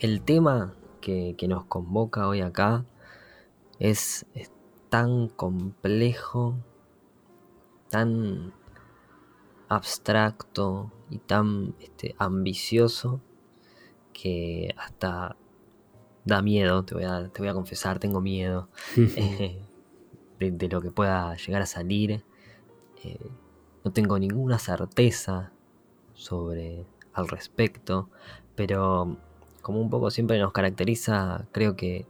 el tema que, nos convoca hoy acá es, tan complejo, tan abstracto y tan este, ambicioso que hasta da miedo, te voy a, te voy a confesar, tengo miedo eh, de, lo que pueda llegar a salir. Eh, no tengo ninguna certeza sobre al respecto, pero como un poco siempre nos caracteriza, creo que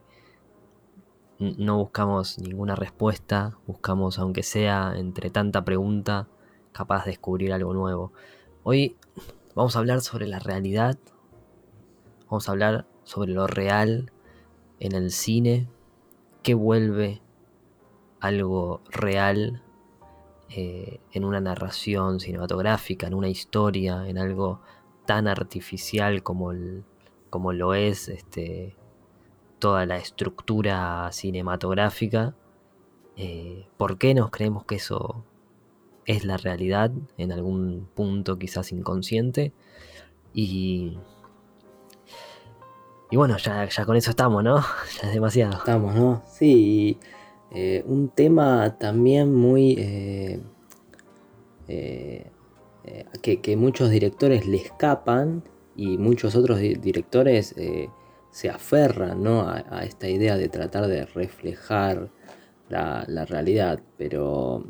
no buscamos ninguna respuesta, buscamos, aunque sea entre tanta pregunta, capaz de descubrir algo nuevo. Hoy vamos a hablar sobre la realidad, vamos a hablar sobre lo real en el cine, qué vuelve algo real eh, en una narración cinematográfica, en una historia, en algo tan artificial como, el, como lo es este, toda la estructura cinematográfica. Eh, ¿Por qué nos creemos que eso es la realidad en algún punto quizás inconsciente? Y, y bueno, ya, con eso estamos, ¿no? Ya es demasiado. Estamos, ¿no? Sí. Eh, un tema también muy... Eh, que, muchos directores le escapan y muchos otros directores se aferran a, esta idea de tratar de reflejar la, realidad, pero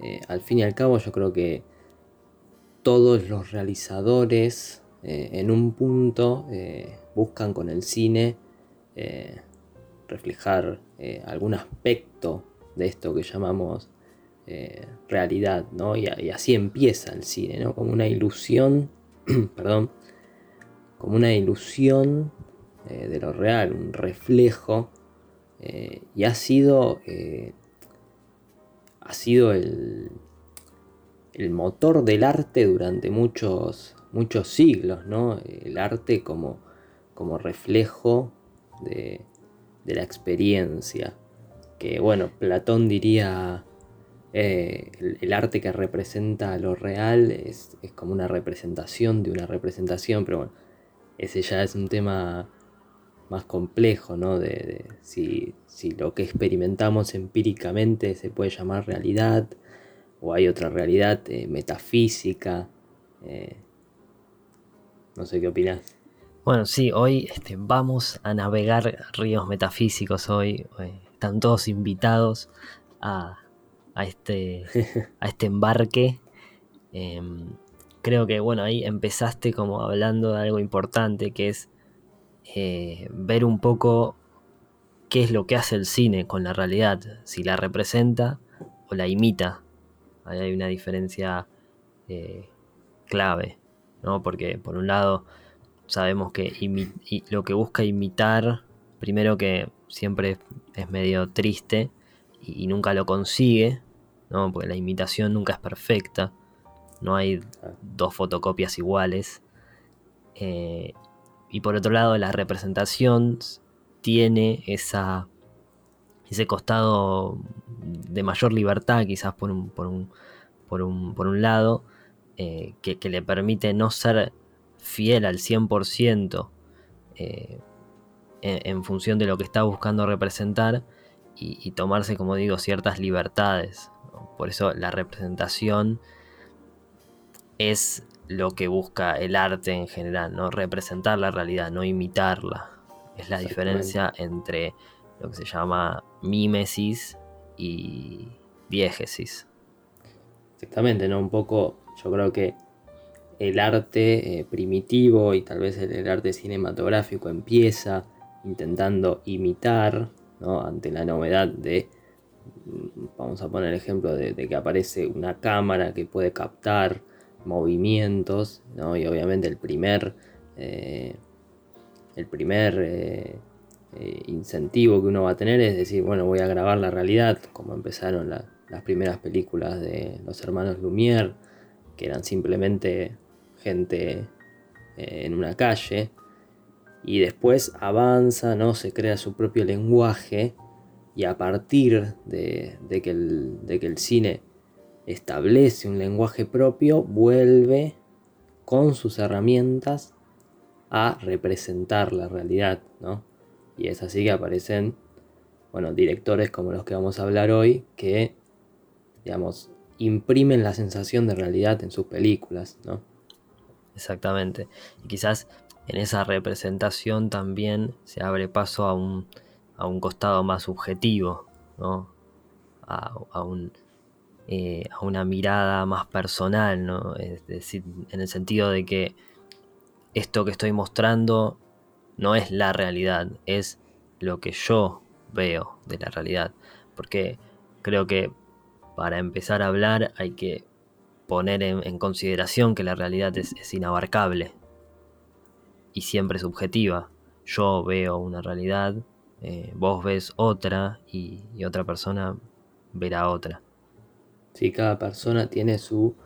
eh, al fin y al cabo yo creo que todos los realizadores eh, en un punto eh, buscan con el cine reflejar algún aspecto de esto que llamamos realidad, ¿no? Y, y, así empieza el cine, ¿no? Como una ilusión, perdón, como una ilusión eh, de lo real, un reflejo. Eh, y ha sido, eh, ha sido el, el, motor del arte durante muchos, muchos siglos, ¿no? El arte como, como reflejo de, la experiencia. Que bueno, Platón diría, el, arte que representa lo real es, es, como una representación de una representación, pero bueno, ese ya es un tema más complejo, ¿no? De, si, lo que experimentamos empíricamente se puede llamar realidad o hay otra realidad eh, metafísica. Eh, no sé qué opinas. Bueno, sí, hoy este, vamos a navegar ríos metafísicos hoy. Eh, están todos invitados a, a, este, a este embarque. Creo que, bueno, ahí empezaste como hablando de algo importante que es eh, ver un poco qué es lo que hace el cine con la realidad, si la representa o la imita. Ahí hay una diferencia eh, clave, ¿no? Porque por un lado sabemos que lo que busca imitar, primero que siempre es medio triste y, nunca lo consigue, ¿no? Porque la imitación nunca es perfecta, no hay dos fotocopias iguales. Eh, y por otro lado, la representación tiene esa, ese costado de mayor libertad, quizás por un, por un, por un, por un lado, eh, que, le permite no ser fiel al 100% eh, en, función de lo que está buscando representar y, tomarse, como digo, ciertas libertades. Por eso la representación es lo que busca el arte en general, ¿no? Representar la realidad, no imitarla. Es la diferencia entre lo que se llama mímesis y diégesis. Exactamente, ¿no? Un poco, yo creo que el arte eh, primitivo y tal vez el, arte cinematográfico empieza intentando imitar, ¿no? Ante la novedad de, mm, vamos a poner el ejemplo de que aparece una cámara que puede captar movimientos, ¿no? Y obviamente el primer, eh, el primer eh, eh, incentivo que uno va a tener es decir, bueno, voy a grabar la realidad, como empezaron las primeras películas de los hermanos Lumière, que eran simplemente gente en una calle, y después avanza, ¿no? Se crea su propio lenguaje, y a partir de, que, de que el cine establece un lenguaje propio, vuelve con sus herramientas a representar la realidad, ¿no? Y es así que aparecen, bueno, directores como los que vamos a hablar hoy, que, digamos, imprimen la sensación de realidad en sus películas, ¿no? Exactamente. Y quizás en esa representación también se abre paso a un, a un costado más subjetivo, ¿no? A, un, eh, a una mirada más personal. Es decir, en el sentido de que esto que estoy mostrando no es la realidad, es lo que yo veo de la realidad. Porque creo que para empezar a hablar hay que poner en, consideración que la realidad es, inabarcable y siempre subjetiva. Yo veo una realidad, eh, vos ves otra y, otra persona verá otra. Sí, cada persona tiene su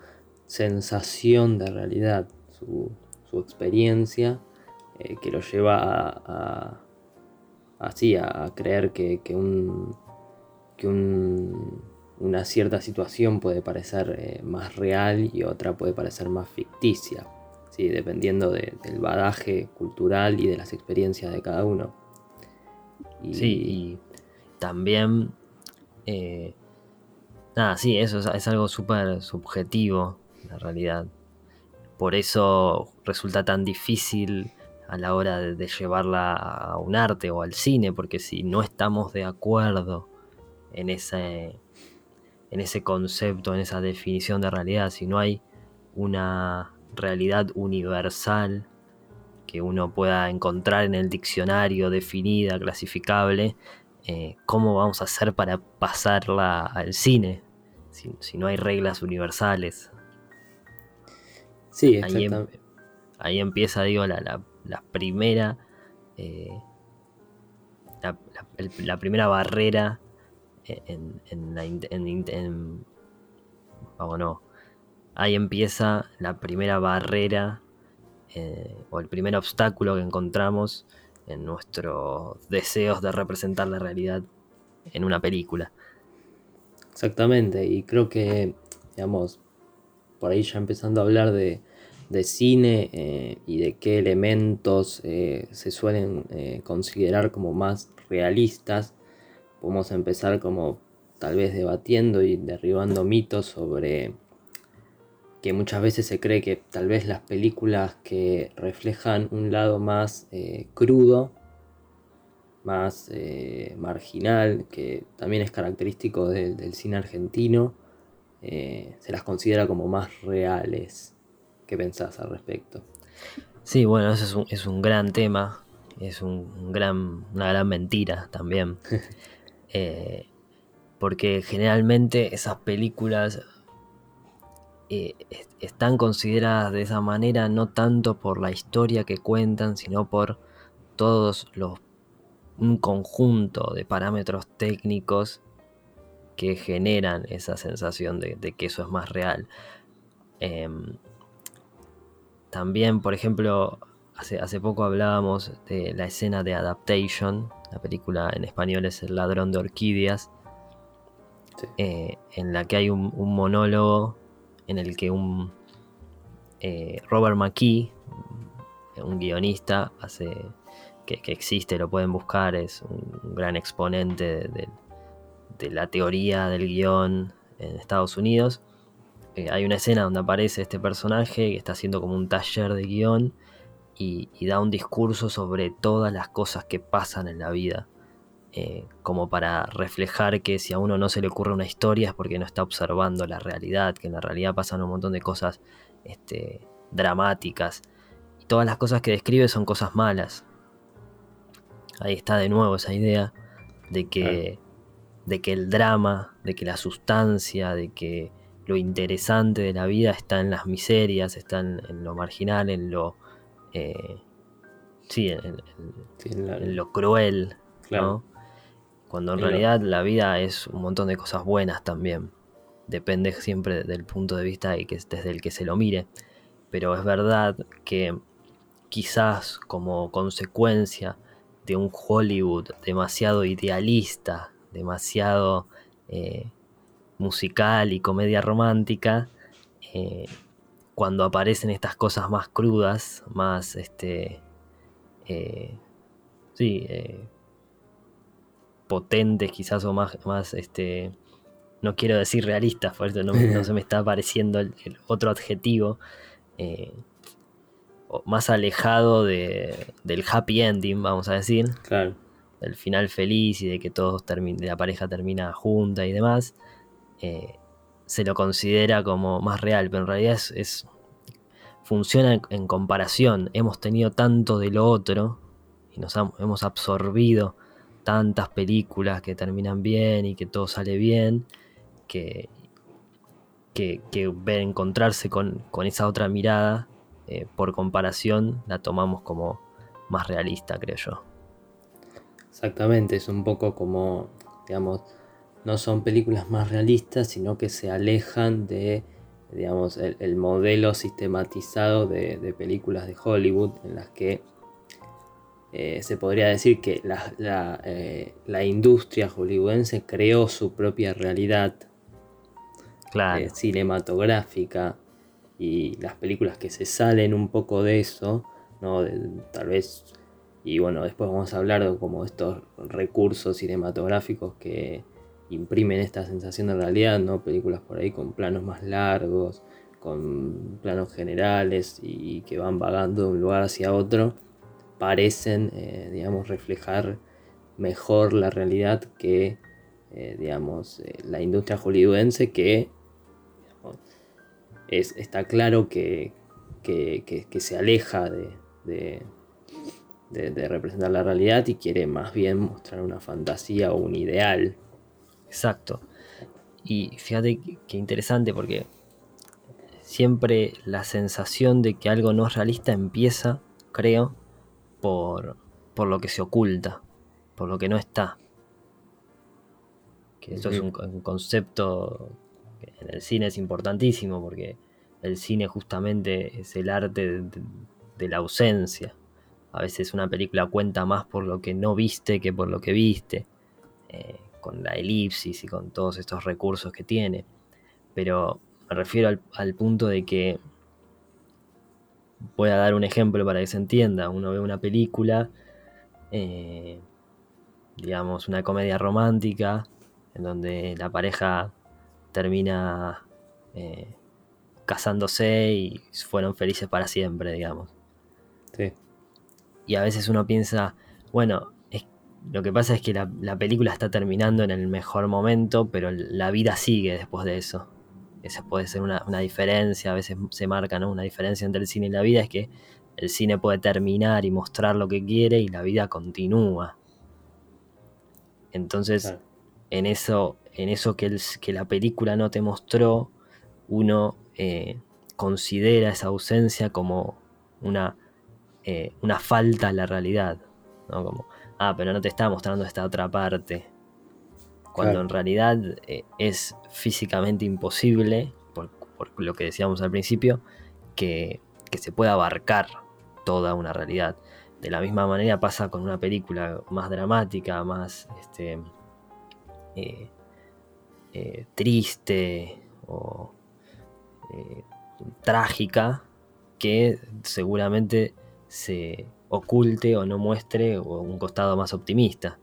sensación de realidad, su, experiencia eh, que lo lleva a, así a, creer que, un, que un una cierta situación puede parecer eh, más real y otra puede parecer más ficticia, ¿sí? dependiendo del badaje cultural y de las experiencias de cada uno. Sí, y también, eh, nada, sí, eso es, algo súper subjetivo, la realidad. Por eso resulta tan difícil a la hora de llevarla a un arte o al cine, porque si no estamos de acuerdo en ese en ese concepto, en esa definición de realidad, si no hay una realidad universal que uno pueda encontrar en el diccionario, definida, clasificable, eh, ¿cómo vamos a hacer para pasarla al cine? Si, no hay reglas universales. Sí, ahí, em, ahí empieza, digo, la, primera. Eh, la, primera barrera en, en, ahí empieza la primera barrera eh, o el primer obstáculo que encontramos en nuestros deseos de representar la realidad en una película. Exactamente, y creo que, digamos, por ahí ya empezando a hablar de, cine eh, y de qué elementos eh, se suelen considerar como más realistas, podemos empezar como tal vez debatiendo y derribando mitos sobre que muchas veces se cree que tal vez las películas que reflejan un lado más eh, crudo, más eh, marginal, que también es característico del cine argentino, eh, se las considera como más reales. ¿Qué pensás al respecto? Sí, bueno, eso es un, es un gran tema, es un gran, una gran mentira también. Eh, porque generalmente esas películas eh, están consideradas de esa manera no tanto por la historia que cuentan, sino por todos los un conjunto de parámetros técnicos que generan esa sensación de, que eso es más real. Em, también, por ejemplo, hace, hace poco hablábamos de la escena de Adaptation, la película en español es El ladrón de orquídeas, eh, en la que hay un, monólogo en el que un eh, Robert McKee, un guionista, hace que, existe, lo pueden buscar, es un, gran exponente de, la teoría del guion en Estados Unidos. Eh, hay una escena donde aparece este personaje que está haciendo como un taller de guion y, da un discurso sobre todas las cosas que pasan en la vida. Eh, como para reflejar que si a uno no se le ocurre una historia es porque no está observando la realidad, que en la realidad pasan un montón de cosas este, dramáticas. Y todas las cosas que describe son cosas malas. Ahí está de nuevo esa idea de que, de que el drama, de que la sustancia, de que lo interesante de la vida está en las miserias, está en lo marginal, en lo, eh, sí, en, lo cruel, Cuando en realidad la vida es un montón de cosas buenas también. Depende siempre del punto de vista y que, desde el que se lo mire. Pero es verdad que quizás como consecuencia de un Hollywood demasiado idealista, demasiado eh, musical y comedia romántica, eh, cuando aparecen estas cosas más crudas, más este, eh, sí, potentes quizás o más, más este, no quiero decir realistas, por eso no, se me está apareciendo el, otro adjetivo, eh, más alejado de, del happy ending, vamos a decir. Claro. Del final feliz y de que todos la pareja termina junta y demás. se lo considera como más real, pero en realidad es funciona en, comparación. Hemos tenido tanto de lo otro y nos hemos absorbido tantas películas que terminan bien y que todo sale bien, que, que, ver encontrarse con, esa otra mirada, eh, por comparación, la tomamos como más realista, creo yo. Exactamente, es un poco como, digamos, no son películas más realistas, sino que se alejan de digamos, el, modelo sistematizado de, películas de Hollywood en las que eh, se podría decir que eh, la, industria hollywoodense creó su propia realidad eh, cinematográfica y las películas que se salen un poco de eso, ¿no? tal vez, y bueno, después vamos a hablar de como estos recursos cinematográficos que imprimen esta sensación de realidad, ¿no? Películas por ahí con planos más largos, con planos generales y que van vagando de un lugar hacia otro, parecen, eh, digamos, reflejar mejor la realidad que, eh, digamos, eh, la industria hollywoodense que es, está claro que, se aleja de, de representar la realidad y quiere más bien mostrar una fantasía o un ideal Exacto. Y fíjate qué interesante porque siempre la sensación de que algo no es realista empieza, creo, por, por lo que se oculta, por lo que no está. Que eso es un, concepto en el cine es importantísimo porque el cine justamente es el arte de, la ausencia. A veces una película cuenta más por lo que no viste que por lo que viste. Eh, con la elipsis y con todos estos recursos que tiene. Pero me refiero al, punto de que voy a dar un ejemplo para que se entienda. Uno ve una película, eh, digamos, una comedia romántica, en donde la pareja termina eh, casándose y fueron felices para siempre, digamos. Sí. Y a veces uno piensa, bueno, lo que pasa es que la, película está terminando en el mejor momento, pero la vida sigue después de eso. Esa puede ser una, diferencia, a veces se marca una diferencia entre el cine y la vida, es que el cine puede terminar y mostrar lo que quiere y la vida continúa. Entonces, en eso, en eso que, que, la película no te mostró, uno eh, considera esa ausencia como una, eh, una falta a la realidad. ¿no? Como, ah, pero no te está mostrando esta otra parte. Cuando en realidad eh, es físicamente imposible, por, lo que decíamos al principio, que, se pueda abarcar toda una realidad. De la misma manera pasa con una película más dramática, más este, eh, eh, triste o trágica, que seguramente se, oculte o no muestre un costado más optimista.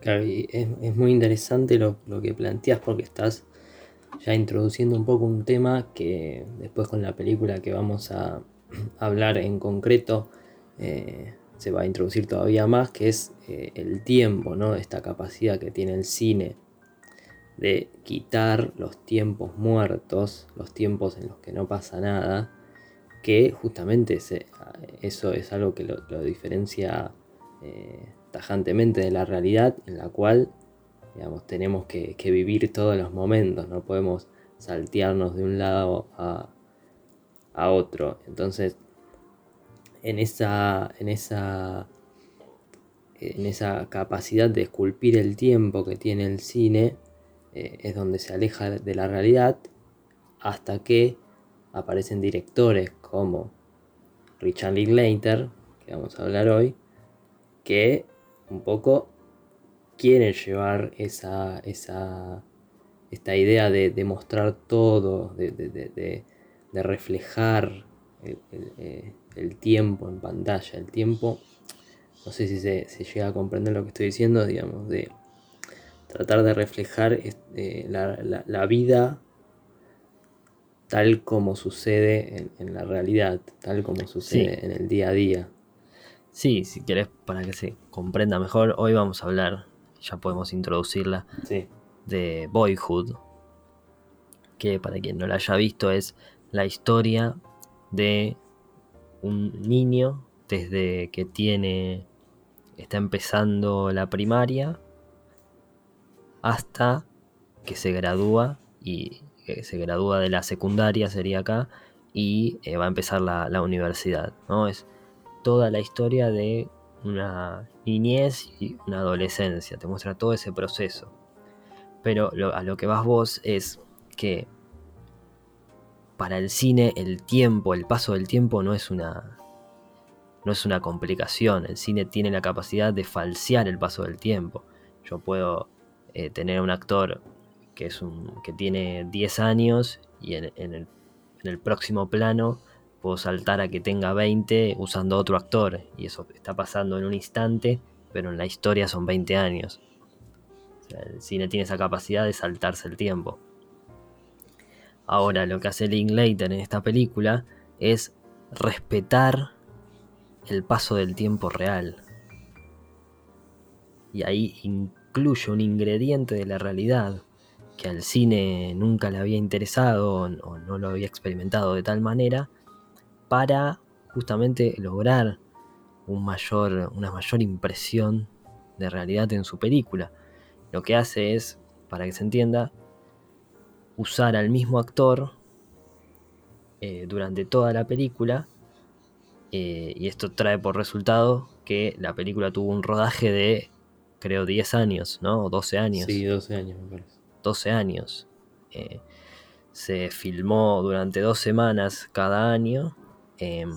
Claro, y es, muy interesante lo, que planteas porque estás ya introduciendo un poco un tema que después con la película que vamos a hablar en concreto eh, se va a introducir todavía más, que es eh, el tiempo, ¿no? Esta capacidad que tiene el cine de quitar los tiempos muertos, los tiempos en los que no pasa nada, que justamente eso es algo que lo, diferencia eh, tajantemente de la realidad en la cual digamos, tenemos que, vivir todos los momentos, no podemos saltearnos de un lado a, otro. Entonces, en esa, en esa, en esa capacidad de esculpir el tiempo que tiene el cine, eh, es donde se aleja de la realidad hasta que aparecen directores como Richard Linklater, que vamos a hablar hoy, que un poco quieren llevar esa, esa esta idea de, demostrar todo, de, reflejar el, el, tiempo en pantalla, el tiempo, no sé si se, llega a comprender lo que estoy diciendo, digamos, de tratar de reflejar este, la, vida tal como sucede en, la realidad, tal como sucede en el día a día. Sí, si querés, para que se comprenda mejor, hoy vamos a hablar, ya podemos introducirla, de Boyhood, que para quien no la haya visto es la historia de un niño desde que tiene, está empezando la primaria hasta que se gradúa y se gradúa de la secundaria sería acá y eh, va a empezar la, universidad, ¿no? Es toda la historia de una niñez y una adolescencia, te muestra todo ese proceso. Pero a lo que vas vos es que para el cine el tiempo, el paso del tiempo no es una no es una complicación. El cine tiene la capacidad de falsear el paso del tiempo. Yo puedo eh, tener un actor que es un que tiene 10 años y en, el, en el próximo plano puedo saltar a que tenga 20 usando otro actor y eso está pasando en un instante, pero en la historia son 20 años. el cine tiene esa capacidad de saltarse el tiempo. Ahora, lo que hace Linklater en esta película es respetar el paso del tiempo real. Y ahí incluye un ingrediente de la realidad que al cine nunca le había interesado o no lo había experimentado de tal manera para justamente lograr un mayor, una mayor impresión de realidad en su película. Lo que hace es, para que se entienda, usar al mismo actor eh, durante toda la película. Eh, y esto trae por resultado que la película tuvo un rodaje de, creo, 10 años, ¿no? O 12 años. Sí, 12 años, me parece. 12 años. Eh, se filmó durante dos semanas cada año. Em,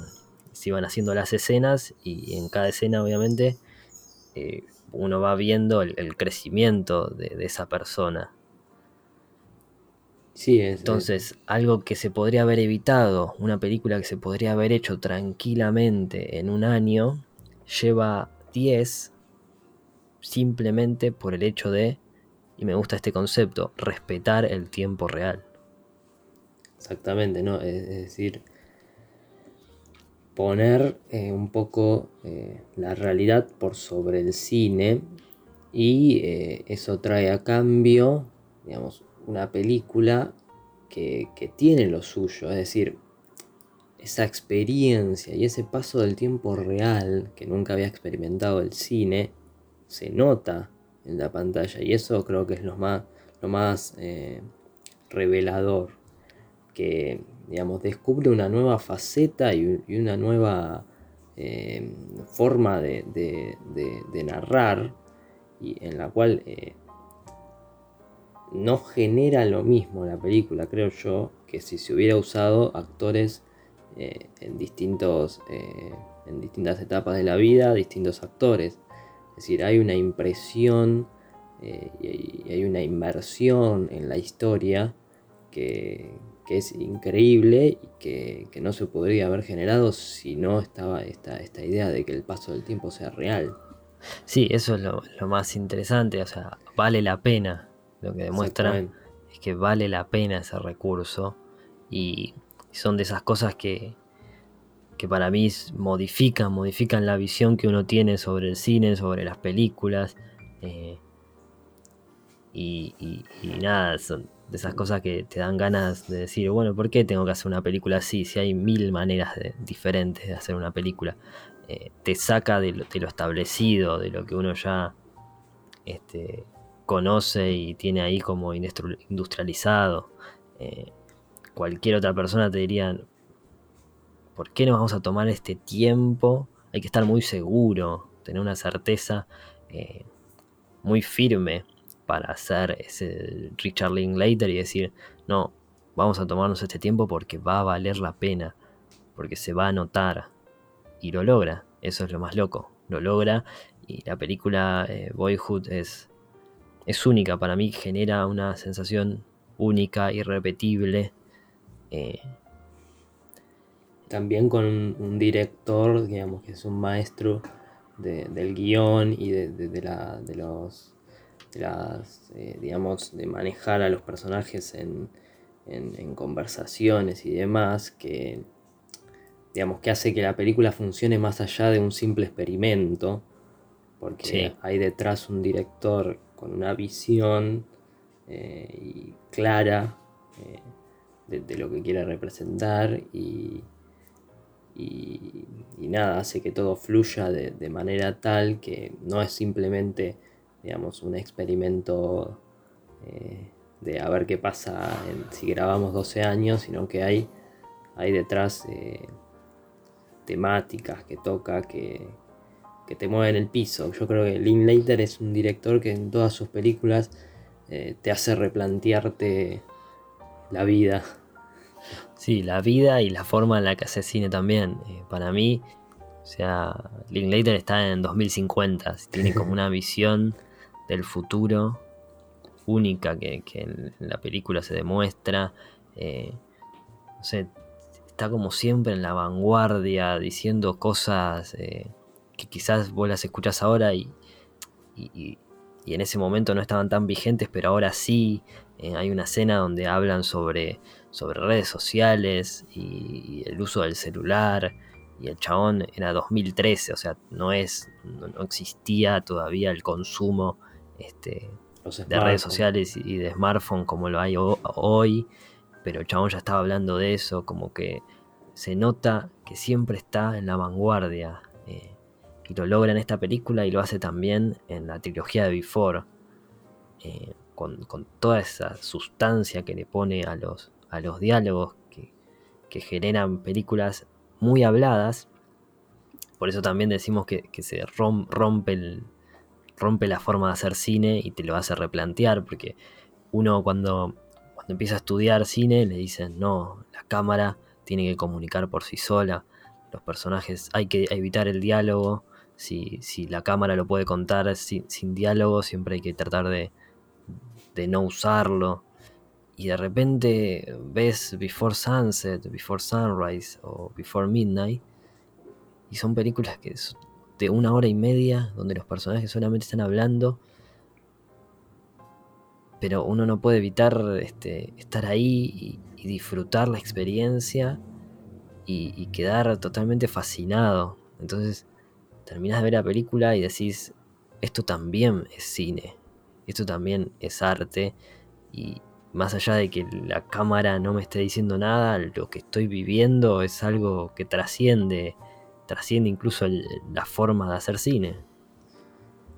se iban haciendo las escenas y en cada escena, obviamente, uno va viendo el, crecimiento de, esa persona. Entonces, algo que se podría haber evitado, una película que se podría haber hecho tranquilamente en un año, lleva 10 simplemente por el hecho de, y me gusta este concepto, respetar el tiempo real. Exactamente, ¿no? Es, decir, poner eh, un poco eh, la realidad por sobre el cine y eh, eso trae a cambio, digamos, una película que, tiene lo suyo, es decir, esa experiencia y ese paso del tiempo real que nunca había experimentado el cine, se nota en la pantalla y eso creo que es lo más, lo más eh, revelador, que digamos, descubre una nueva faceta y, una nueva eh, forma de, narrar y en la cual eh, no genera lo mismo la película, creo yo, que si se hubiera usado actores en, distintos, en distintas etapas de la vida, distintos actores. Es decir, hay una impresión eh, y, hay una inmersión en la historia que, es increíble y que, no se podría haber generado si no estaba esta, esta idea de que el paso del tiempo sea real. Sí, eso es lo, lo más interesante, o sea, vale la pena lo que demuestra es que vale la pena ese recurso y son de esas cosas que, que para mí modifican, modifican la visión que uno tiene sobre el cine, sobre las películas. Eh, y, nada, son de esas cosas que te dan ganas de decir, bueno, ¿por qué tengo que hacer una película así? Si hay mil maneras diferentes de hacer una película. Eh, te saca de lo, establecido, de lo que uno ya este, conoce y tiene ahí como industrializado. Eh, cualquier otra persona te diría, ¿por qué no vamos a tomar este tiempo? Hay que estar muy seguro, tener una certeza eh, muy firme para hacer ese Richard Linklater y decir, no, vamos a tomarnos este tiempo porque va a valer la pena, porque se va a notar. Y lo logra, eso es lo más loco, lo logra y la película eh, Boyhood es es única, para mí genera una sensación única, irrepetible. Eh, también con un, director, digamos, que es un maestro del guion y de, la, de los, las, eh, digamos, de manejar a los personajes en, conversaciones y demás, que, digamos, que hace que la película funcione más allá de un simple experimento, porque hay detrás un director con una visión eh, clara eh, de, lo que quiere representar y, y, nada, hace que todo fluya de, manera tal que no es simplemente, digamos, un experimento eh, de a ver qué pasa si grabamos 12 años, sino que hay, hay detrás eh, temáticas que toca, que, que te mueven el piso. Yo creo que Linklater es un director que en todas sus películas eh, te hace replantearte la vida Sí, la vida y la forma en la que hace cine también. Eh, para mí, o sea, Linklater está en 2050, tiene como una visión del futuro única que, en la película se demuestra. Eh, no sé, está como siempre en la vanguardia, diciendo cosas eh, que quizás vos las escuchas ahora y, y, en ese momento no estaban tan vigentes, pero ahora sí. hay una escena donde hablan sobre sobre redes sociales y, el uso del celular. Y el chabón era 2013, o sea, no es, no, existía todavía el consumo este, de redes sociales y de smartphone como lo hay hoy. Pero el chabón ya estaba hablando de eso, como que se nota que siempre está en la vanguardia. Eh, y lo logra en esta película y lo hace también en la trilogía de Before. Eh, con, con, toda esa sustancia que le pone a los, a los diálogos que, generan películas muy habladas. Por eso también decimos que, se rompe, el, rompe la forma de hacer cine y te lo hace replantear, porque uno cuando, cuando empieza a estudiar cine le dicen, no, la cámara tiene que comunicar por sí sola, los personajes hay que evitar el diálogo, si, la cámara lo puede contar sin, diálogo, siempre hay que tratar de, de no usarlo y de repente ves Before Sunset, Before Sunrise o Before Midnight y son películas que son de una hora y media donde los personajes solamente están hablando pero uno no puede evitar este, estar ahí y, disfrutar la experiencia y, quedar totalmente fascinado. Entonces terminas de ver la película y decís esto también es cine esto también es arte y, más allá de que la cámara no me esté diciendo nada, lo que estoy viviendo es algo que trasciende, trasciende incluso la forma de hacer cine.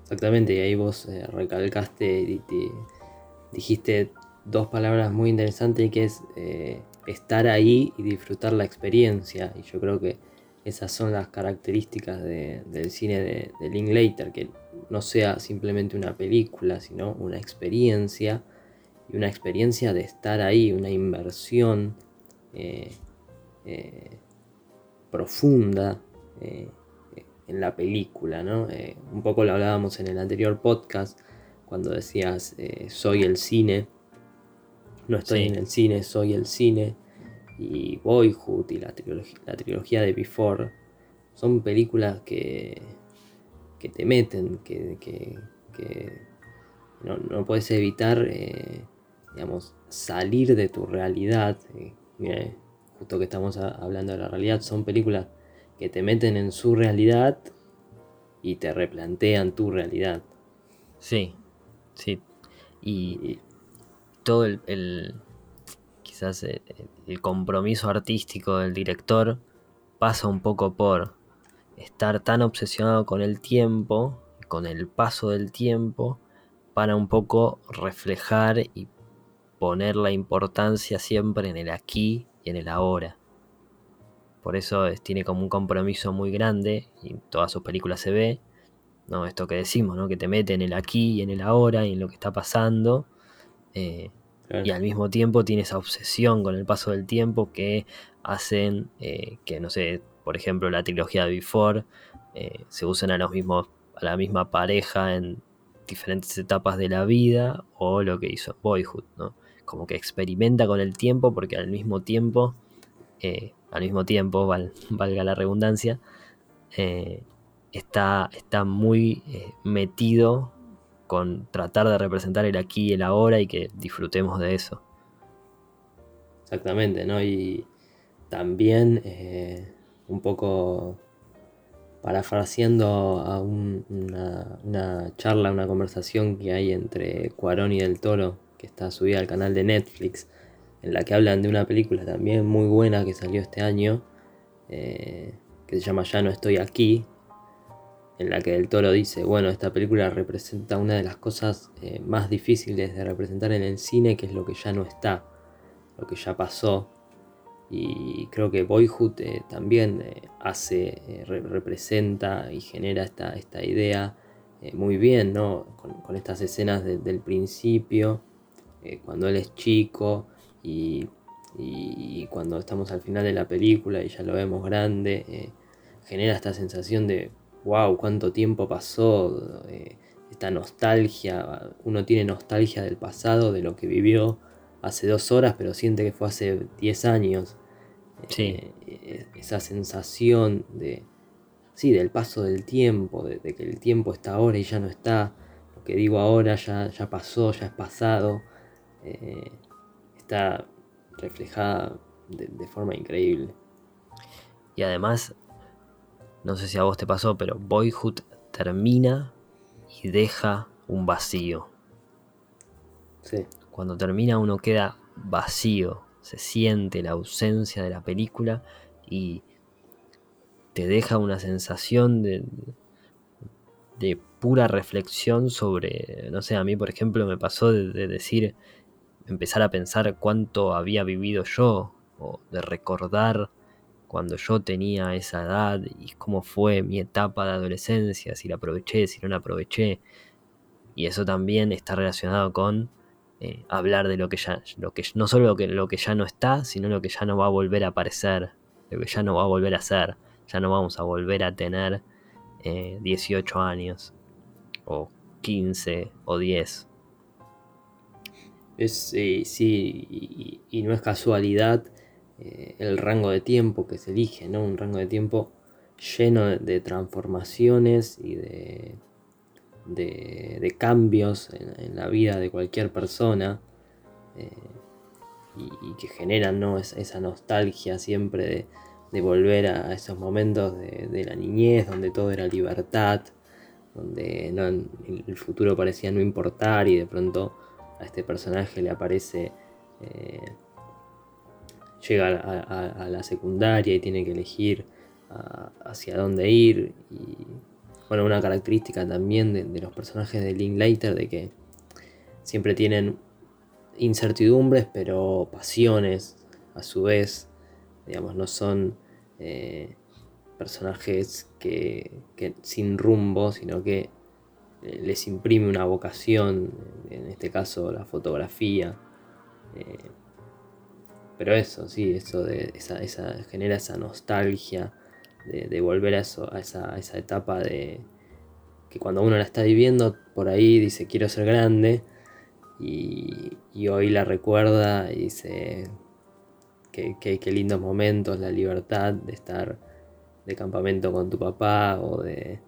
Exactamente, y ahí vos eh, recalcaste y dijiste dos palabras muy interesantes que es eh, estar ahí y disfrutar la experiencia. Y yo creo que esas son las características del cine de, de Linklater, que no sea simplemente una película, sino una experiencia y una experiencia de estar ahí, una inversión eh, eh, profunda eh, en la película. ¿no? un poco lo hablábamos en el anterior podcast cuando decías soy el cine, no estoy en el cine, soy el cine. Y Boyhood y la trilogía, la trilogía de Before son películas que, que te meten, que, no, no, puedes evitar digamos, salir de tu realidad. Eh, justo que estamos hablando de la realidad, son películas que te meten en su realidad y te replantean tu realidad. Sí, sí. Y, todo el, quizás el, el, compromiso artístico del director pasa un poco por estar tan obsesionado con el tiempo, con el paso del tiempo, para un poco reflejar y poner la importancia siempre en el aquí y en el ahora. Por eso tiene como un compromiso muy grande, y en todas sus películas se ve, ¿no? esto que decimos, ¿no? que te mete en el aquí y en el ahora y en lo que está pasando. Eh, y al mismo tiempo tiene esa obsesión con el paso del tiempo que hacen eh, que, no sé, por ejemplo, la trilogía de Before eh, se usen a, los mismos, a la misma pareja en diferentes etapas de la vida o lo que hizo Boyhood, ¿no? Como que experimenta con el tiempo porque al mismo tiempo eh, al mismo tiempo, valga la redundancia, eh, está, está muy eh, metido con tratar de representar el aquí y el ahora y que disfrutemos de eso. Exactamente, ¿no? Y también un poco parafraseando a una, una, charla, una conversación que hay entre Cuarón y Del Toro, está subida al canal de Netflix, en la que hablan de una película también muy buena que salió este año, eh, que se llama Ya no estoy aquí, en la que Del Toro dice, bueno, esta película representa una de las cosas eh, más difíciles de representar en el cine, que es lo que ya no está, lo que ya pasó, y creo que Boyhood eh, también hace, representa y genera esta, esta idea muy bien, ¿no? Con, estas escenas del principio, cuando él es chico y, cuando estamos al final de la película y ya lo vemos grande, genera esta sensación de, wow, cuánto tiempo pasó, esta nostalgia, uno tiene nostalgia del pasado, de lo que vivió hace dos horas, pero siente que fue hace diez años. Sí. Eh, esa sensación de, sí, del paso del tiempo, de, que el tiempo está ahora y ya no está. Lo que digo ahora ya, ya pasó, ya es pasado. Eh, está reflejada de, de forma increíble. Y además, no sé si a vos te pasó, pero Boyhood termina y deja un vacío. Sí. Cuando termina uno queda vacío, se siente la ausencia de la película y te deja una sensación de, de pura reflexión sobre, no sé, a mí por ejemplo me pasó de, decir, empezar a pensar cuánto había vivido yo, o de recordar cuando yo tenía esa edad y cómo fue mi etapa de adolescencia, si la aproveché, si no la aproveché. Y eso también está relacionado con eh, hablar de lo que ya, lo que, no solo lo que, lo que ya no está, sino lo que ya no va a volver a aparecer, lo que ya no va a volver a ser, ya no vamos a volver a tener 18 eh, años, o 15, o 10. Es, eh, sí, y, no es casualidad el rango de tiempo que se elige, ¿no? Un rango de tiempo lleno de transformaciones y de de, cambios en, la vida de cualquier persona eh, y, que generan ¿no? esa nostalgia siempre de, volver a esos momentos de, la niñez donde todo era libertad, donde el futuro parecía no importar y de pronto a este personaje le aparece... Eh, llega a, la secundaria y tiene que elegir hacia dónde ir y bueno, una característica también de, los personajes de Linklater de que siempre tienen incertidumbres, pero pasiones a su vez. Digamos, no son eh, personajes que, sin rumbo, sino que les imprime una vocación, en este caso la fotografía. Eh, pero eso, sí, eso de esa, genera esa nostalgia de, volver a, eso, a, esa, etapa de que cuando uno la está viviendo, por ahí dice quiero ser grande y, hoy la recuerda y dice que, que, lindos momentos, la libertad de estar de campamento con tu papá o de,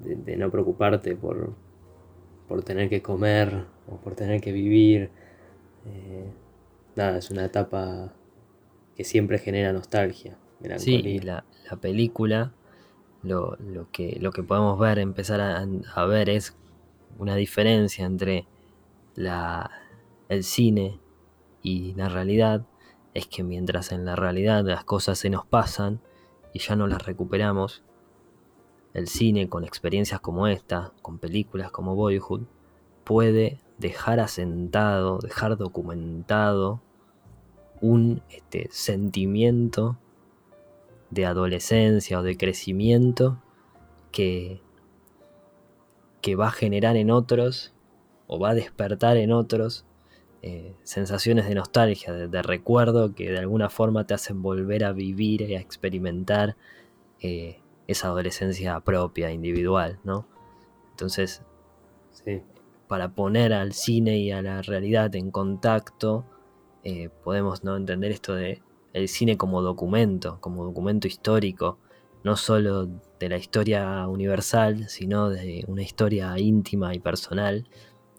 de, no preocuparte por, por tener que comer o por tener que vivir. Eh, nada, es una etapa que siempre genera nostalgia. Sí, la, la película, lo, que, lo que podemos ver, empezar a, ver es una diferencia entre la, el cine y la realidad, es que mientras en la realidad las cosas se nos pasan y ya no las recuperamos, el cine con experiencias como esta, con películas como Boyhood, puede dejar asentado, dejar documentado un este, sentimiento de adolescencia o de crecimiento que, que va a generar en otros o va a despertar en otros eh, sensaciones de nostalgia, de, recuerdo que de alguna forma te hacen volver a vivir y a experimentar eh, esa adolescencia propia, individual, ¿no? Entonces, para poner al cine y a la realidad en contacto, eh, podemos ¿no? entender esto de el cine como documento, como documento histórico, no solo de la historia universal, sino de una historia íntima y personal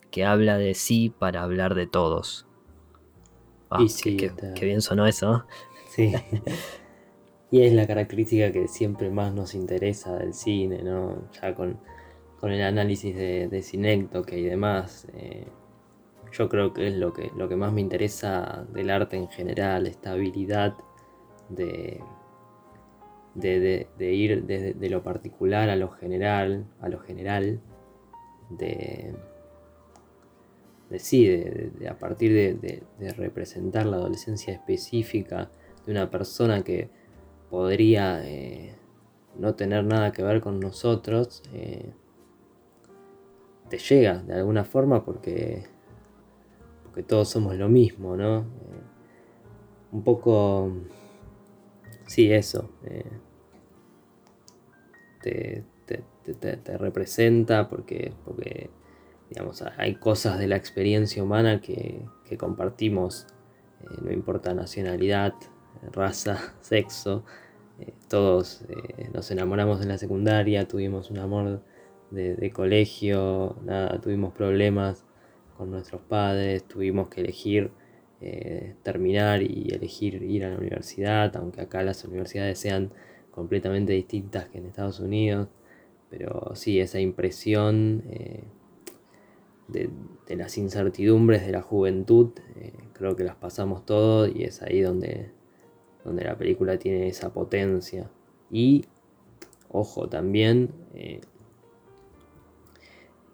que habla de sí para hablar de todos. Ah, qué, bien sonó eso. Sí. y es la característica que siempre más nos interesa del cine, ¿no? Ya con, el análisis de, de y demás. Eh, yo creo que es lo que, lo que más me interesa del arte en general, esta habilidad de, de, ir de, lo particular a lo general, a lo general, de sí, de, a partir de, representar la adolescencia específica de una persona que podría eh, no tener nada que ver con nosotros, eh, te llega de alguna forma porque que todos somos lo mismo, ¿no? Eh, un poco... Sí, eso. Eh, te, representa porque, porque, digamos, hay cosas de la experiencia humana que, compartimos, eh, no importa nacionalidad, raza, sexo, todos nos enamoramos en la secundaria, tuvimos un amor de, de colegio, tuvimos problemas con nuestros padres, tuvimos que elegir eh, terminar y elegir ir a la universidad, aunque acá las universidades sean completamente distintas que en Estados Unidos. Pero sí, esa impresión eh, de, las incertidumbres de la juventud, eh, creo que las pasamos todos y es ahí donde, donde la película tiene esa potencia. Y, ojo, también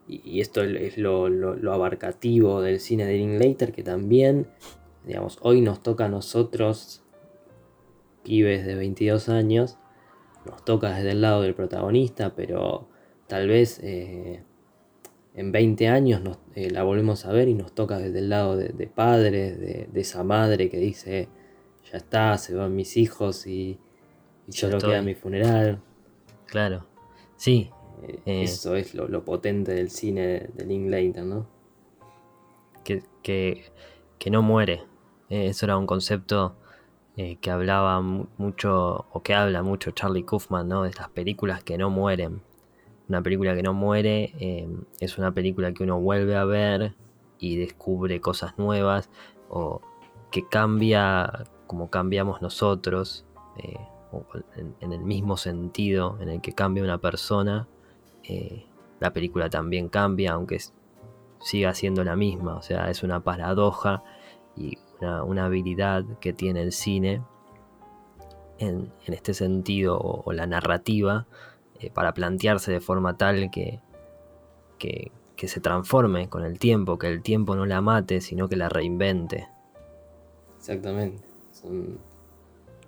y, esto es lo, abarcativo del cine de Linklater, que también, digamos, hoy nos toca a nosotros, pibes de 22 años, nos toca desde el lado del protagonista, pero tal vez eh, en 20 años nos, eh, la volvemos a ver y nos toca desde el lado de, padres, de, esa madre que dice, ya está, se van mis hijos y, y solo queda mi funeral. Claro, sí, eh, eh, eso es lo, potente del cine de Linklater, ¿no? Que, que, no muere. Eh, eso era un concepto que hablaba mucho, o que habla mucho Charlie Kaufman, ¿no? De estas películas que no mueren. Una película que no muere es una película que uno vuelve a ver y descubre cosas nuevas, o que cambia como cambiamos nosotros, en el mismo sentido en el que cambia una persona eh, la película también cambia, aunque siga siendo la misma. O sea, es una paradoja y una, habilidad que tiene el cine en, este sentido, o, la narrativa, eh, para plantearse de forma tal que, que, se transforme con el tiempo, que el tiempo no la mate, sino que la reinvente. Exactamente. Son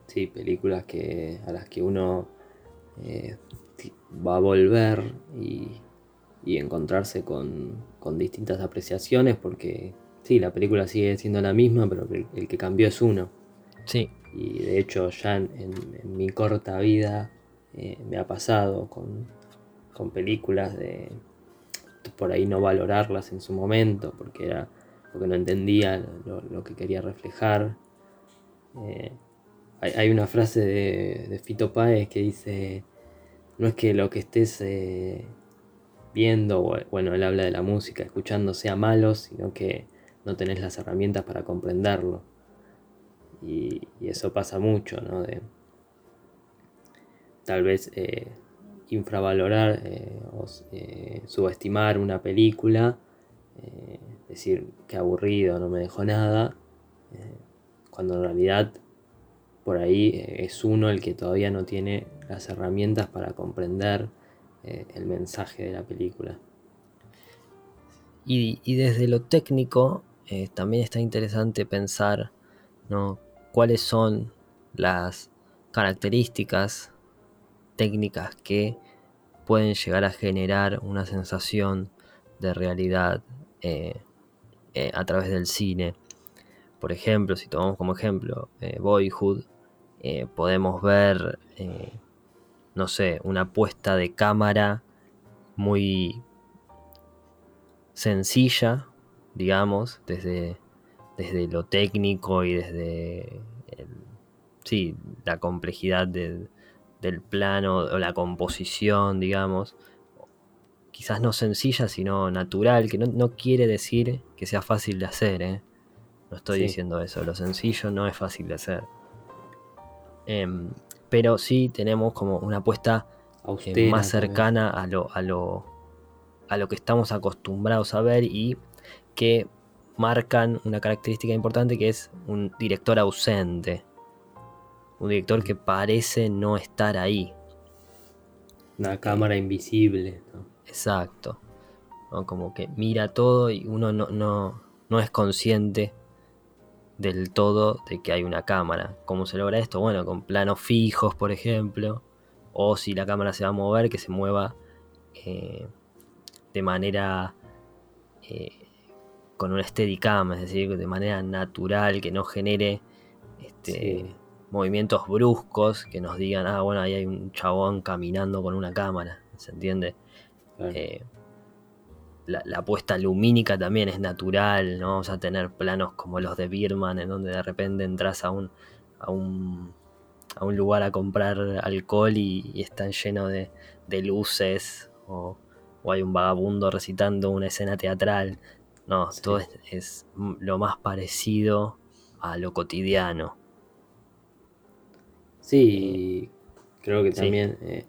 sí, películas que, a las que uno eh, va a volver y, encontrarse con, distintas apreciaciones porque sí, la película sigue siendo la misma, pero el, que cambió es uno. Sí. Y de hecho ya en, mi corta vida eh, me ha pasado con, películas de por ahí no valorarlas en su momento porque era porque no entendía lo, que quería reflejar. Eh, hay, una frase de, Fito Páez que dice no es que lo que estés eh, viendo, bueno, él habla de la música, escuchando sea malo, sino que no tenés las herramientas para comprenderlo. Y, eso pasa mucho, ¿no? De tal vez eh, infravalorar o subestimar una película, decir que aburrido, no me dejó nada, cuando en realidad por ahí eh, es uno el que todavía no tiene las herramientas para comprender eh, el mensaje de la película. Y, desde lo técnico eh, también está interesante pensar ¿no? cuáles son las características técnicas que pueden llegar a generar una sensación de realidad a través del cine. Por ejemplo, si tomamos como ejemplo Boyhood, eh, podemos ver, eh, no sé, una puesta de cámara muy sencilla, digamos, desde, desde lo técnico y desde sí, la complejidad del plano o la composición, digamos. Quizás no sencilla, sino natural, que no, quiere decir que sea fácil de hacer, ¿eh? No estoy diciendo eso, lo sencillo no es fácil de hacer. Em, pero sí tenemos como una apuesta eh, más cercana a lo, a, lo, a lo que estamos acostumbrados a ver y que marcan una característica importante que es un director ausente. Un director que parece no estar ahí. Una cámara invisible. Exacto. Como que mira todo y uno no, no, no es consciente del todo de que hay una cámara. ¿Cómo se logra esto? Bueno, con planos fijos, por ejemplo. O si la cámara se va a mover, que se mueva eh, de manera eh, con una steadicam, es decir, de manera natural, que no genere este, movimientos bruscos que nos digan, ah, bueno, ahí hay un chabón caminando con una cámara, ¿se entiende? Eh, la, puesta lumínica también es natural, no vamos a tener planos como los de Birman, en donde de repente entras a un, a un, a un lugar a comprar alcohol y, están llenos de, luces, o, hay un vagabundo recitando una escena teatral. No, todo es, lo más parecido a lo cotidiano. Sí, creo que también eh,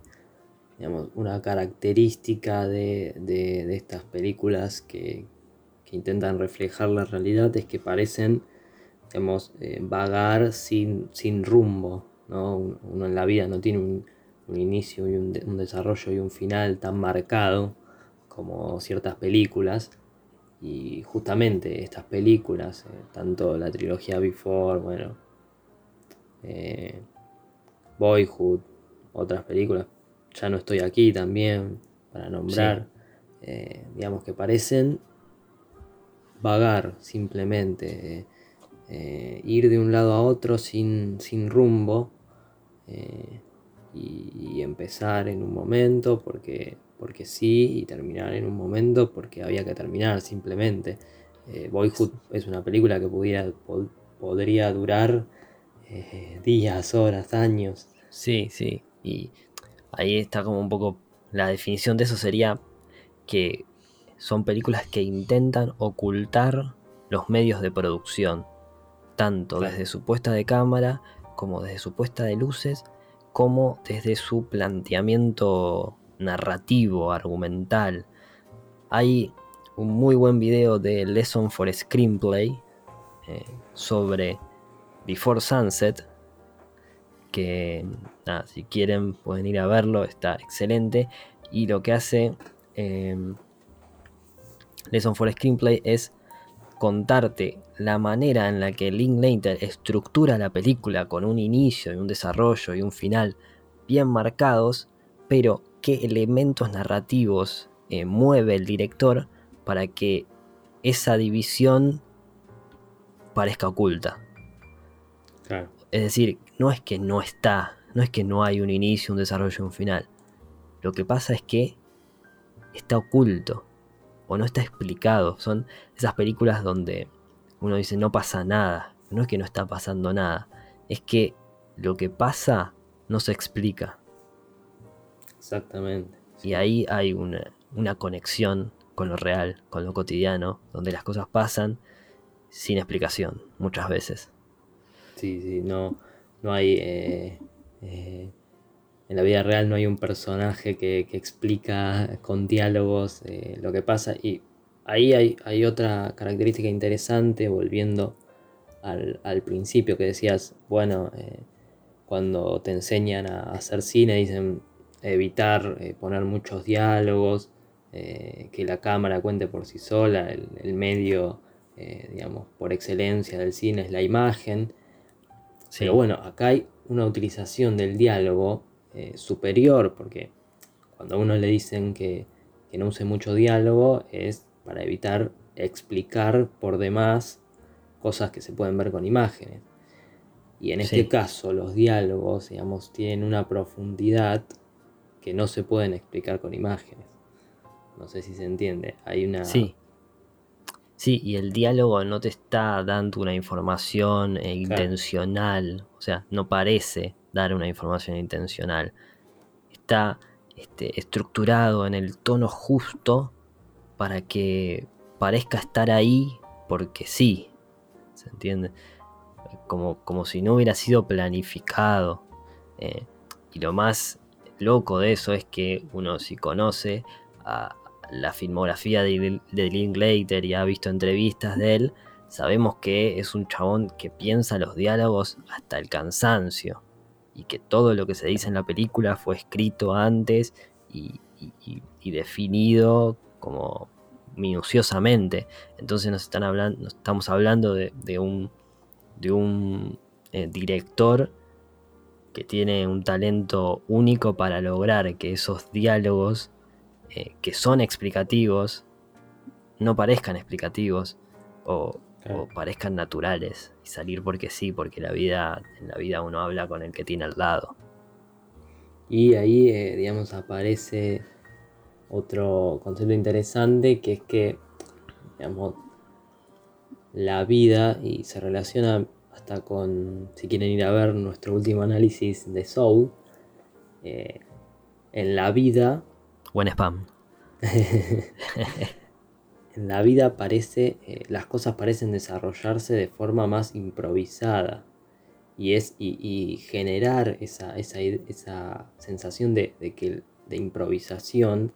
una característica de, estas películas que, intentan reflejar la realidad es que parecen eh, vagar sin, sin rumbo. Uno en la vida no tiene un, inicio y un, desarrollo y un final tan marcado como ciertas películas. Y justamente estas películas, eh, tanto la trilogía Before, bueno, eh, Boyhood, otras películas, ya no estoy aquí también, para nombrar, eh, digamos que parecen vagar simplemente, eh, ir de un lado a otro sin, sin rumbo eh, y, empezar en un momento porque, porque sí y terminar en un momento porque había que terminar simplemente. Boyhood es una película que pudiera, podría durar días, horas, años. Sí, sí. Y ahí está como un poco la definición de eso sería que son películas que intentan ocultar los medios de producción, tanto desde su puesta de cámara como desde su puesta de luces, como desde su planteamiento narrativo, argumental. Hay un muy buen video de Lesson for Screenplay eh, sobre Before Sunset, que si quieren pueden ir a verlo, está excelente. Y lo que hace eh, Lesson for Screenplay es contarte la manera en la que Linklater estructura la película con un inicio y un desarrollo y un final bien marcados, pero qué elementos narrativos eh, mueve el director para que esa división parezca oculta. Es decir, no es que no está, no es que no hay un inicio, un desarrollo un final. Lo que pasa es que está oculto o no está explicado. Son esas películas donde uno dice no pasa nada. No es que no está pasando nada, es que lo que pasa no se explica. Exactamente. Y ahí hay una, una conexión con lo real, con lo cotidiano, donde las cosas pasan sin explicación, muchas veces. Sí, sí, no, no hay... Eh, eh, en la vida real no hay un personaje que, explica con diálogos eh, lo que pasa. Y ahí hay, otra característica interesante, volviendo al, principio que decías, bueno, cuando te enseñan a hacer cine dicen evitar poner muchos diálogos, que la cámara cuente por sí sola, el, el medio, digamos, por excelencia del cine es la imagen. Pero bueno, acá hay una utilización del diálogo eh, superior, porque cuando a uno le dicen que, no use mucho diálogo es para evitar explicar por demás cosas que se pueden ver con imágenes. Y en este caso los diálogos, digamos, tienen una profundidad que no se pueden explicar con imágenes. No sé si se entiende. Hay una... Sí. Sí, y el diálogo no te está dando una información eh, intencional, o sea, no parece dar una información intencional. Está este, estructurado en el tono justo para que parezca estar ahí porque sí, ¿se entiende? Como, como si no hubiera sido planificado. Eh, y lo más loco de eso es que uno si conoce a la filmografía de, de Linklater y ha visto entrevistas de él, sabemos que es un chabón que piensa los diálogos hasta el cansancio y que todo lo que se dice en la película fue escrito antes y, definido como minuciosamente. Entonces nos están hablando, estamos hablando de, un, eh, director que tiene un talento único para lograr que esos diálogos eh, que son explicativos no parezcan explicativos o, parezcan naturales y salir porque sí, porque la vida, en la vida uno habla con el que tiene al lado. Y ahí, eh, digamos, aparece otro concepto interesante que es que, digamos, la vida y se relaciona hasta con, si quieren ir a ver nuestro último análisis de Soul, eh, en la vida... Buen spam. en la vida parece, eh, las cosas parecen desarrollarse de forma más improvisada y, es, y, generar esa, esa, sensación de, que, de improvisación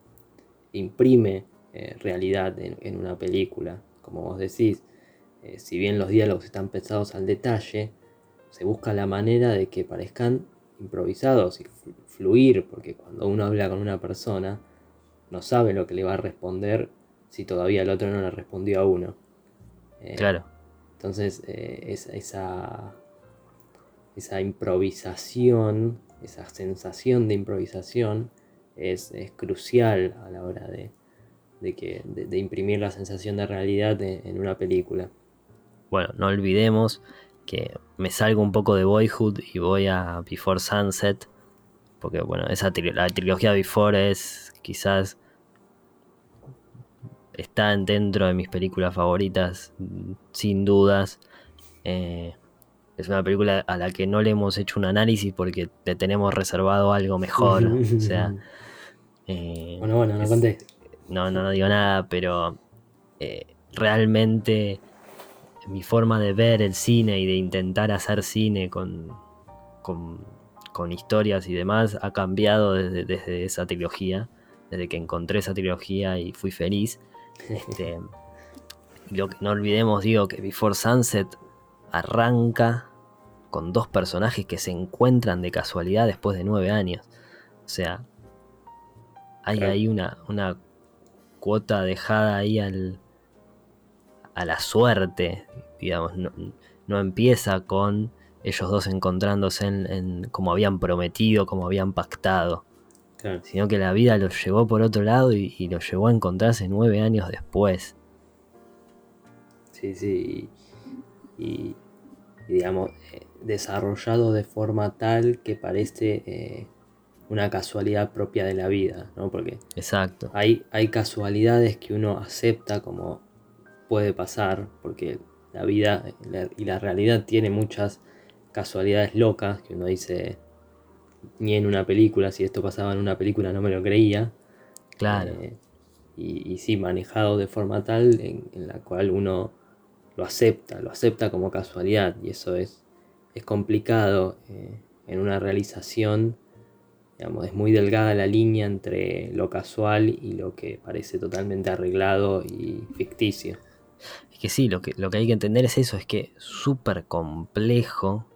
imprime eh, realidad en, una película. Como vos decís, eh, si bien los diálogos están pensados al detalle, se busca la manera de que parezcan improvisados fluir, porque cuando uno habla con una persona, no sabe lo que le va a responder si todavía el otro no le respondió a uno. Eh, claro. Entonces, esa, esa improvisación, esa sensación de improvisación, es, crucial a la hora de, que, de, imprimir la sensación de realidad en una película. Bueno, no olvidemos que me salgo un poco de Boyhood y voy a Before Sunset, porque bueno, esa la trilogía Before es quizás está dentro de mis películas favoritas, sin dudas. Eh, es una película a la que no le hemos hecho un análisis porque le tenemos reservado algo mejor. o sea, eh, bueno, bueno, no conté. No, no, digo nada, pero eh, realmente mi forma de ver el cine y de intentar hacer cine con, con, historias y demás ha cambiado desde, esa trilogía, desde que encontré esa trilogía y fui feliz. Este, lo que no olvidemos, digo, que Before Sunset arranca con dos personajes que se encuentran de casualidad después de nueve años. O sea, hay ahí una, una cuota dejada ahí al, a la suerte, digamos, no, empieza con ellos dos encontrándose en, como habían prometido, como habían pactado, sino que la vida los llevó por otro lado y, y los llevó a encontrarse nueve años después. Sí, sí, y, digamos, eh, desarrollado de forma tal que parece eh, una casualidad propia de la vida, ¿no? Porque Exacto. Hay, hay casualidades que uno acepta como puede pasar, porque la vida y la realidad tiene muchas casualidades locas que uno dice ni en una película, si esto pasaba en una película no me lo creía. Claro. Eh, y, y, sí, manejado de forma tal en, la cual uno lo acepta, lo acepta como casualidad y eso es, es complicado eh, en una realización. Digamos, es muy delgada la línea entre lo casual y lo que parece totalmente arreglado y ficticio. Es que sí, lo que, lo que hay que entender es eso, es que súper complejo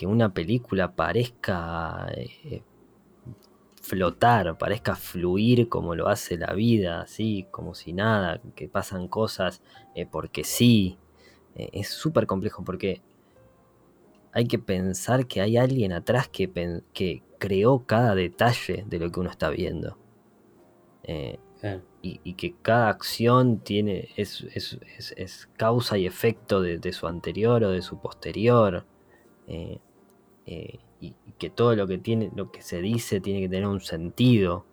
que una película parezca eh, flotar, parezca fluir como lo hace la vida, así, como si nada, que pasan cosas eh, porque sí. Eh, es súper complejo porque hay que pensar que hay alguien atrás que, que creó cada detalle de lo que uno está viendo y, que cada acción tiene es, causa y efecto de, su anterior o de su posterior. Eh, eh, y, que todo lo que tiene, lo que se dice tiene que tener un sentido.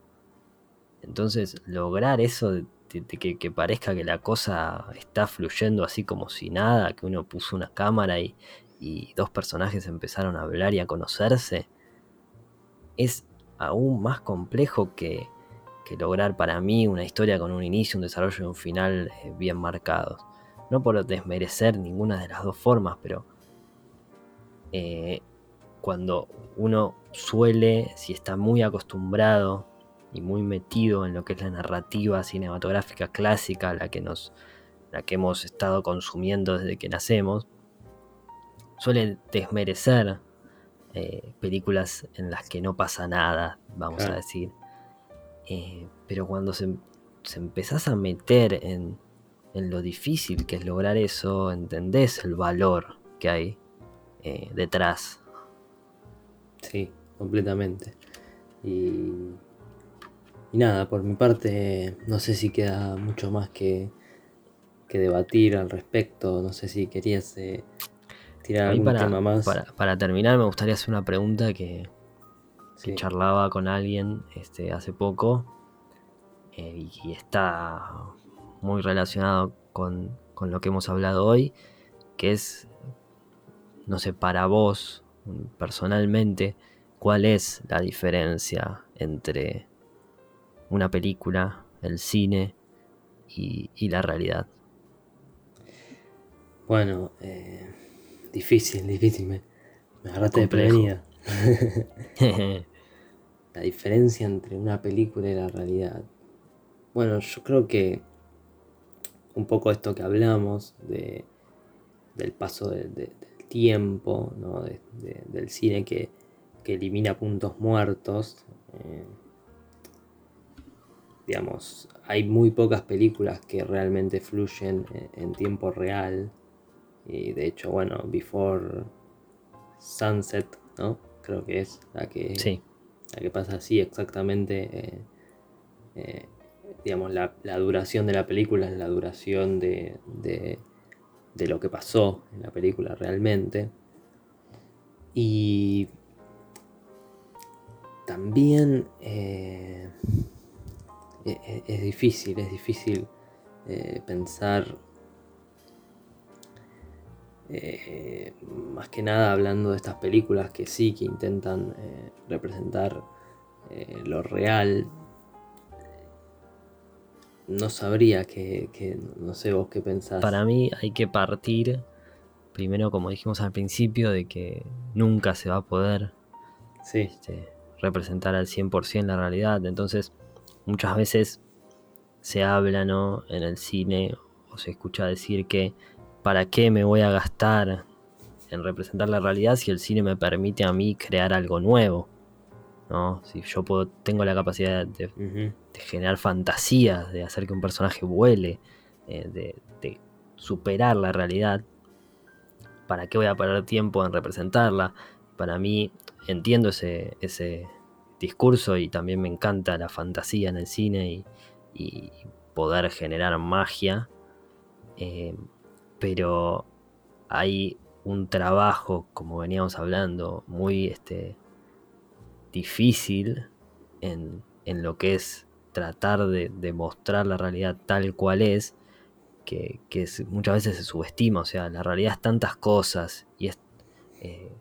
Entonces, lograr eso que, parezca que la cosa está fluyendo así como si nada, que uno puso una cámara y, dos personajes empezaron a hablar y a conocerse, es aún más complejo que, lograr para mí una historia con un inicio, un desarrollo y un final eh, bien marcados. No por desmerecer ninguna de las dos formas, pero eh, cuando uno suele, si está muy acostumbrado y muy metido en lo que es la narrativa cinematográfica clásica, la que nos la que hemos estado consumiendo desde que nacemos, suele desmerecer eh, películas en las que no pasa nada, vamos a decir. Eh, pero cuando se, se, empezás a meter en, en, lo difícil que es lograr eso, entendés el valor que hay eh, detrás. Sí, completamente. Y y nada, por mi parte, no sé si queda mucho más que, que debatir al respecto. No sé si querías eh, tirar algún para, tema más. Para, terminar, me gustaría hacer una pregunta que, charlaba con alguien este, hace poco eh, y, está muy relacionado con, con lo que hemos hablado hoy, que es, no sé, para vos personalmente, ¿cuál es la diferencia entre una película, el cine y, la realidad? Bueno, eh, difícil, difícil. Me, agarraste de prevenida. la diferencia entre una película y la realidad. Bueno, yo creo que un poco esto que hablamos de, del paso del tiempo, ¿no? del cine que, elimina puntos muertos. Eh, digamos, hay muy pocas películas que realmente fluyen en, tiempo real. Y de hecho, bueno, Before Sunset, ¿no? Creo que es la que, la que pasa así exactamente. Eh, eh, digamos, la, duración de la película es la duración de, de, lo que pasó en la película realmente. Y también... Eh, e, e, es, difícil, es difícil eh, pensar, eh, más que nada hablando de estas películas que sí, que intentan representar lo real. No sabría que, no sé vos qué pensás. Para mí hay que partir, primero como dijimos al principio, de que nunca se va a poder este, representar al 100% la realidad. Entonces, muchas veces se habla ¿no? en el cine o se escucha decir que ¿para qué me voy a gastar en representar la realidad si el cine me permite a mí crear algo nuevo? ¿No? Si yo puedo, tengo la capacidad de, generar fantasías, de hacer que un personaje vuele, eh, de, superar la realidad, ¿para qué voy a perder tiempo en representarla? Para mí, entiendo ese, ese, discurso y también me encanta la fantasía en el cine y, poder generar magia. Eh, pero hay un trabajo, como veníamos hablando, muy este, difícil en, lo que es tratar de, mostrar la realidad tal cual es, que, muchas veces se subestima. O sea, la realidad es tantas cosas y es eh,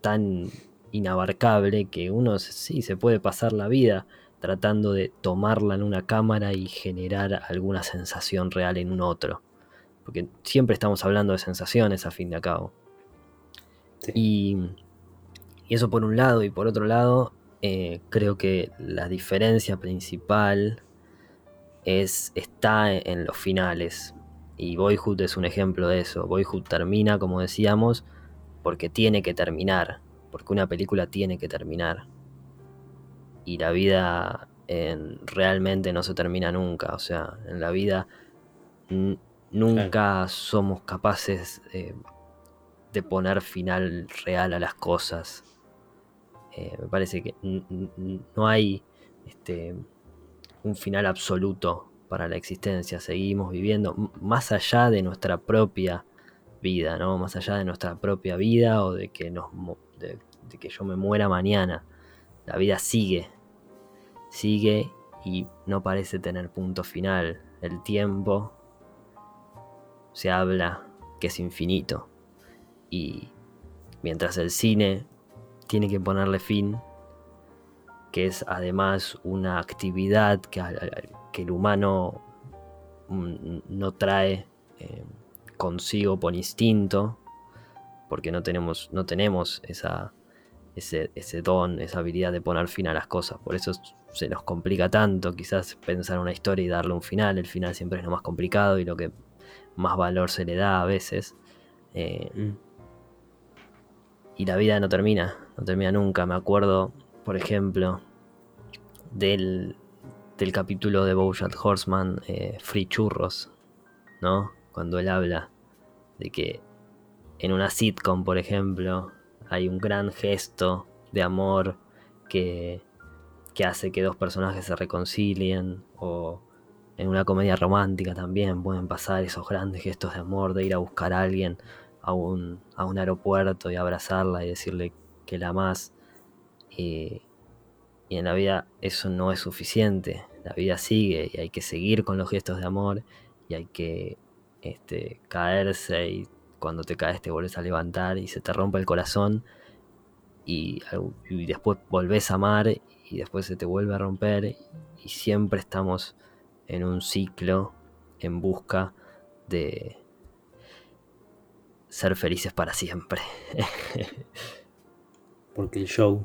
tan inabarcable que uno sí se puede pasar la vida tratando de tomarla en una cámara y generar alguna sensación real en un otro. Porque siempre estamos hablando de sensaciones a fin de cabo. Y, eso por un lado y por otro lado, eh, creo que la diferencia principal es, está en los finales. Y Boyhood es un ejemplo de eso. Boyhood termina, como decíamos, porque tiene que terminar porque una película tiene que terminar. Y la vida realmente no se termina nunca. O sea, en la vida nunca somos capaces de poner final real a las cosas. Eh, me parece que no hay este, un final absoluto para la existencia. Seguimos viviendo más allá de nuestra propia vida, ¿no? Más allá de nuestra propia vida o de que nos de, que yo me muera mañana. La vida sigue, sigue y no parece tener punto final. El tiempo se habla que es infinito y mientras el cine tiene que ponerle fin, que es además una actividad que, el humano mm, no trae eh, consigo por instinto, porque no tenemos, no tenemos esa, ese, don, esa habilidad de poner fin a las cosas. Por eso se nos complica tanto quizás pensar una historia y darle un final. El final siempre es lo más complicado y lo que más valor se le da a veces. Eh, mm. Y la vida no termina, no termina nunca. Me acuerdo, por ejemplo, del, del capítulo de Bojack Horseman, eh, Free Churros, ¿no? Cuando él habla de que en una sitcom, por ejemplo, hay un gran gesto de amor que, que hace que dos personajes se reconcilien o en una comedia romántica también pueden pasar esos grandes gestos de amor de ir a buscar a alguien a un, a un aeropuerto y abrazarla y decirle que la amas. Y, y en la vida eso no es suficiente. La vida sigue y hay que seguir con los gestos de amor y hay que este, caerse y cuando te caes te vuelves a levantar y se te rompe el corazón y, después volvés a amar y después se te vuelve a romper y siempre estamos en un ciclo en busca de ser felices para siempre. Porque el show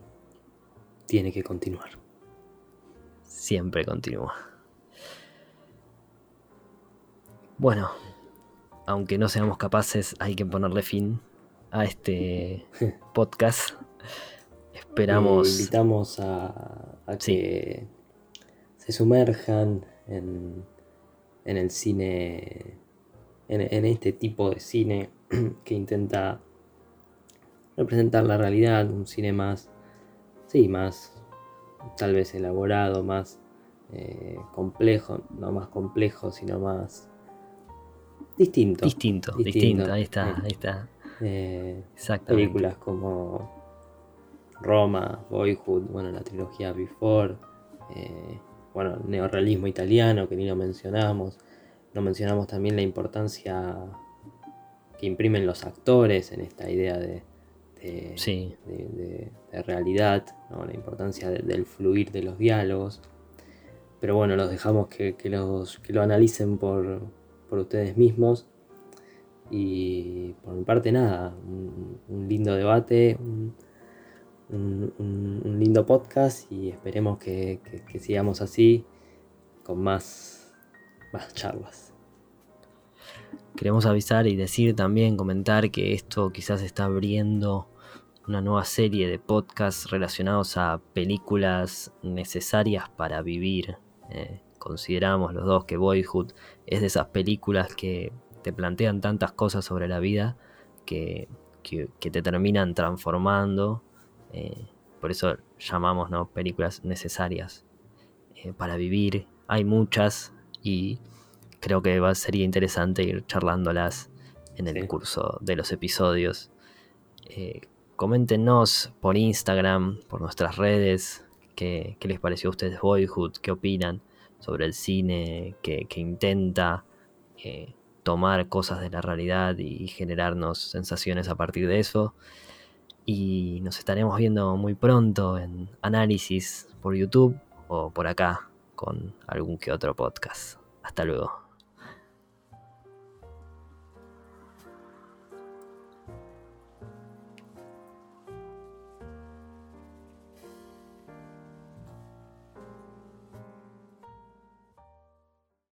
tiene que continuar. Siempre continúa. Bueno, aunque no seamos capaces, hay que ponerle fin a este podcast. Esperamos. invitamos a, que se sumerjan en, el cine, en, este tipo de cine que intenta representar la realidad, un cine más, sí, más tal vez elaborado, más eh, complejo, no más complejo, sino más distinto. Distinto, distinto, ahí está, ahí está. Eh, películas como Roma, Boyhood, bueno, la trilogía Before, eh, bueno, neorrealismo italiano, que ni lo mencionamos. No mencionamos también la importancia que imprimen los actores en esta idea de, de, realidad, la importancia del fluir de los diálogos. Pero bueno, los dejamos que, los, que lo analicen por, por ustedes mismos. Y por mi parte nada, un, lindo debate, un, lindo podcast y esperemos que, sigamos así con más, más charlas. Queremos avisar y decir también, comentar que esto quizás está abriendo una nueva serie de podcasts relacionados a películas necesarias para vivir. Eh, consideramos los dos que Boyhood es de esas películas que te plantean tantas cosas sobre la vida que, te terminan transformando. Eh, por eso llamamos ¿no? películas necesarias eh, para vivir. Hay muchas y creo que va, sería interesante ir charlándolas en el curso de los episodios. Eh, coméntenos por Instagram, por nuestras redes, qué, qué, les pareció a ustedes Boyhood, qué opinan sobre el cine que, intenta eh, tomar cosas de la realidad y generarnos sensaciones a partir de eso. Y nos estaremos viendo muy pronto en análisis por YouTube o por acá con algún que otro podcast. Hasta luego.